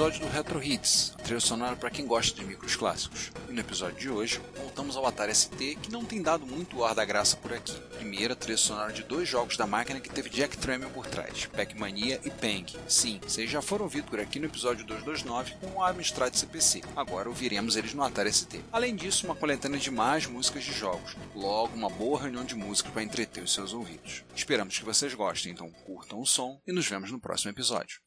episódio do Retro Hits, a trilha sonora para quem gosta de micros clássicos. E no episódio de hoje, voltamos ao Atari ST, que não tem dado muito ar da graça por aqui. Primeira trilha sonora de dois jogos da máquina que teve Jack Tramiel por trás, Pac-Mania e Pang. Sim, vocês já foram ouvidos por aqui no episódio 229 com o Amstrad CPC. Agora ouviremos eles no Atari ST. Além disso, uma coletânea de mais músicas de jogos. Logo, uma boa reunião de música para entreter os seus ouvidos. Esperamos que vocês gostem, então curtam o som e nos vemos no próximo episódio.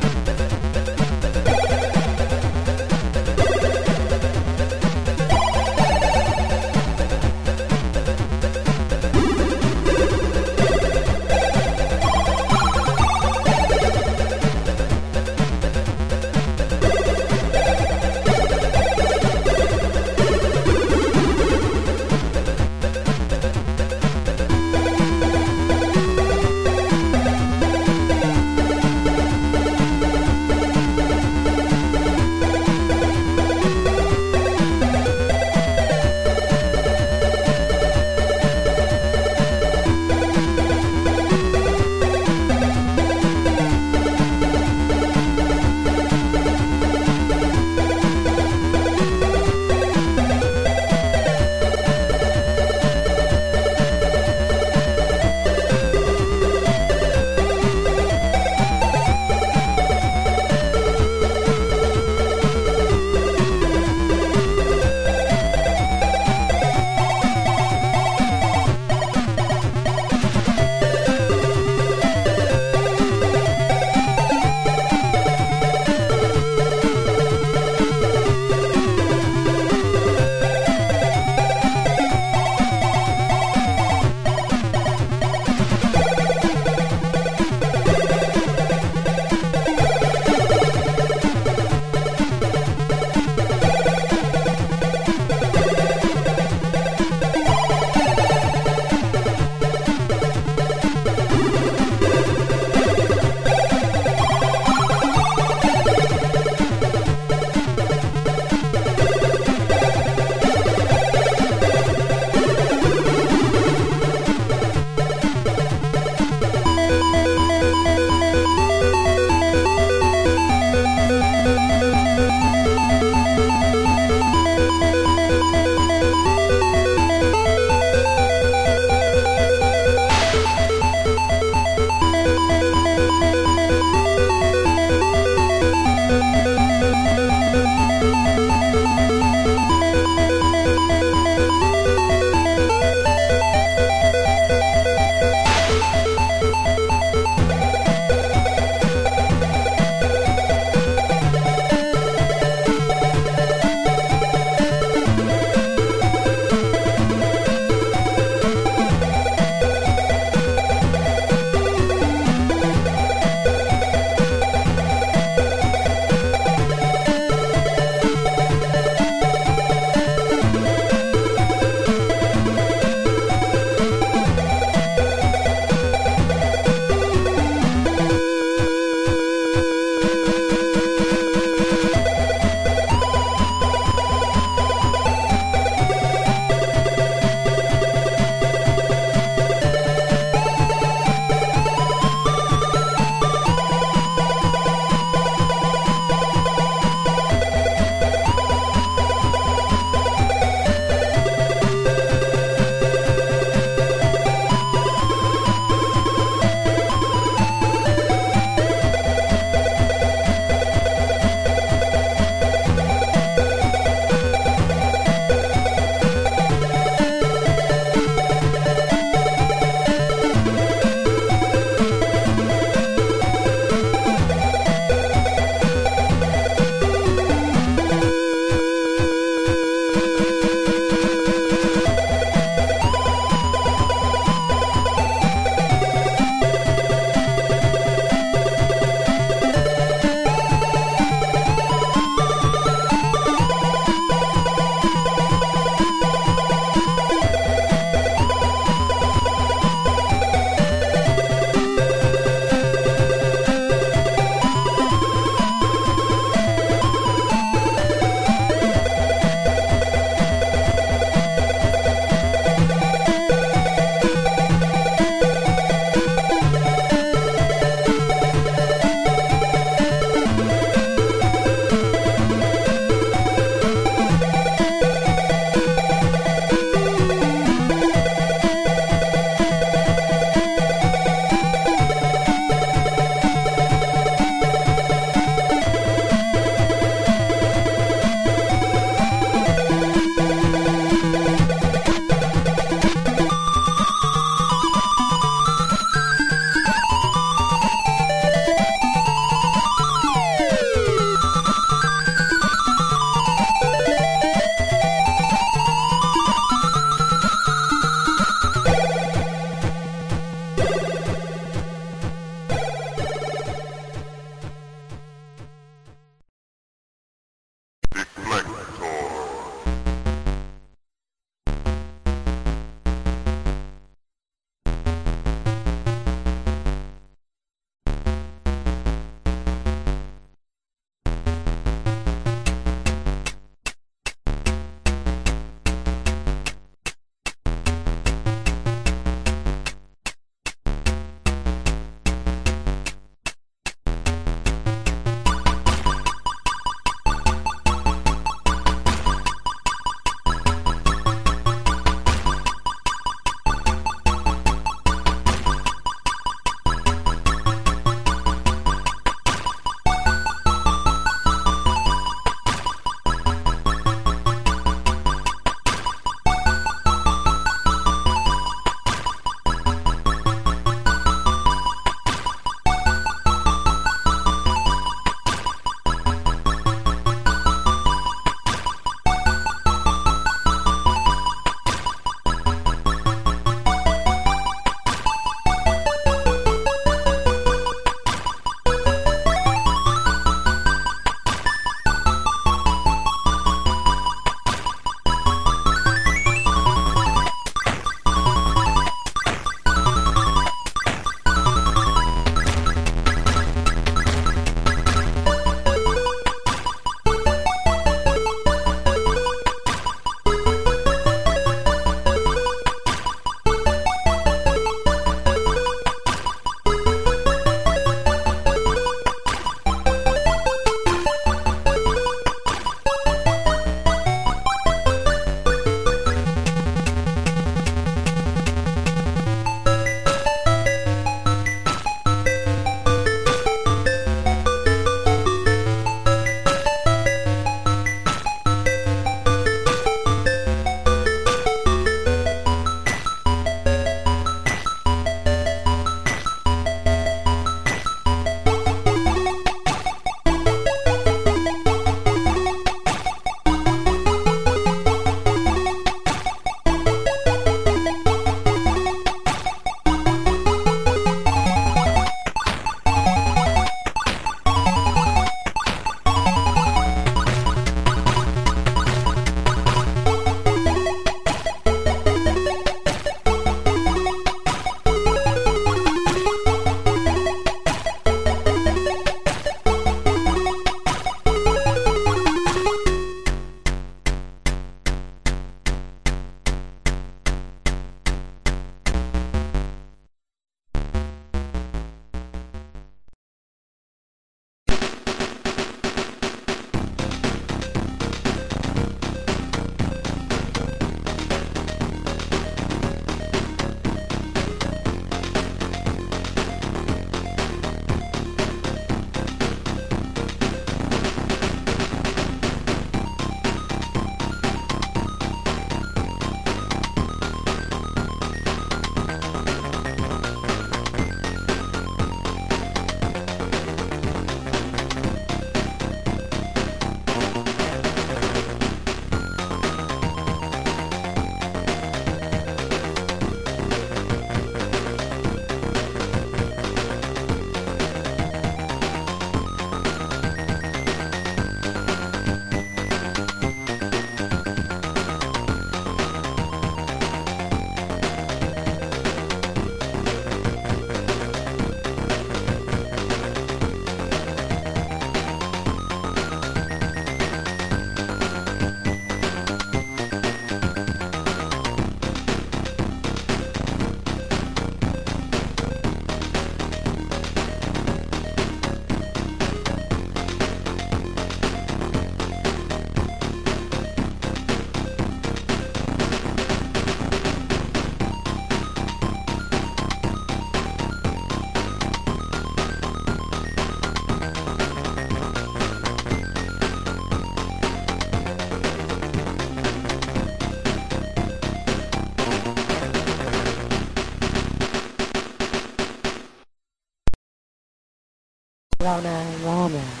Rona, Rona.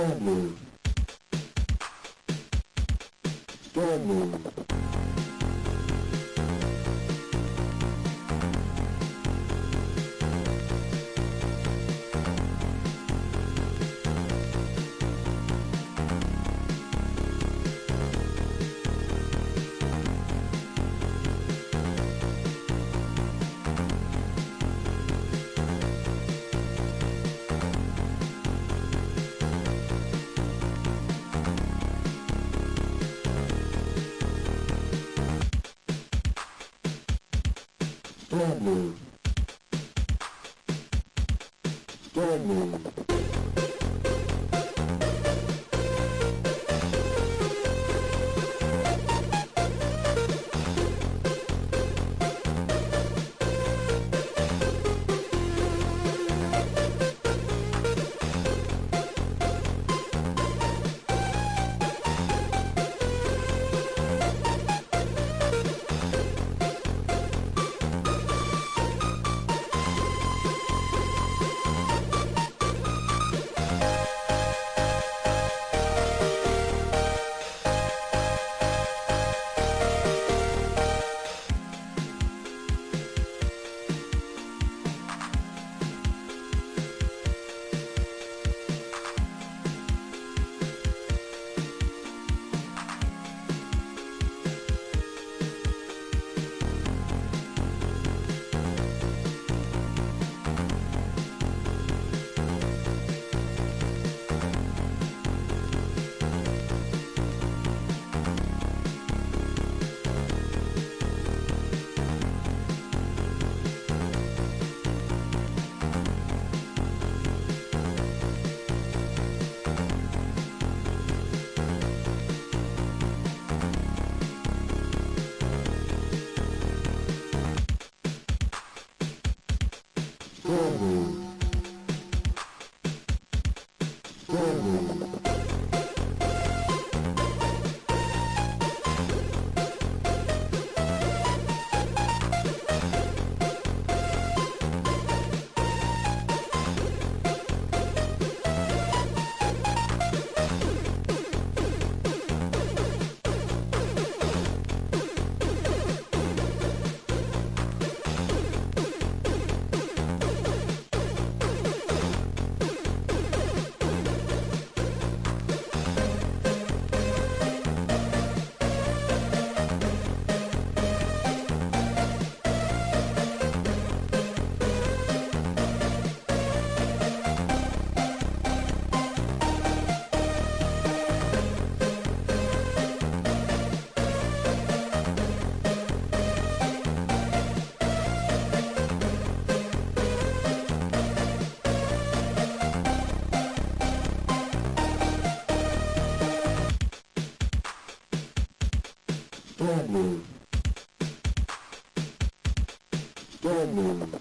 スーム。ドー。стороны. В стороны. Falou!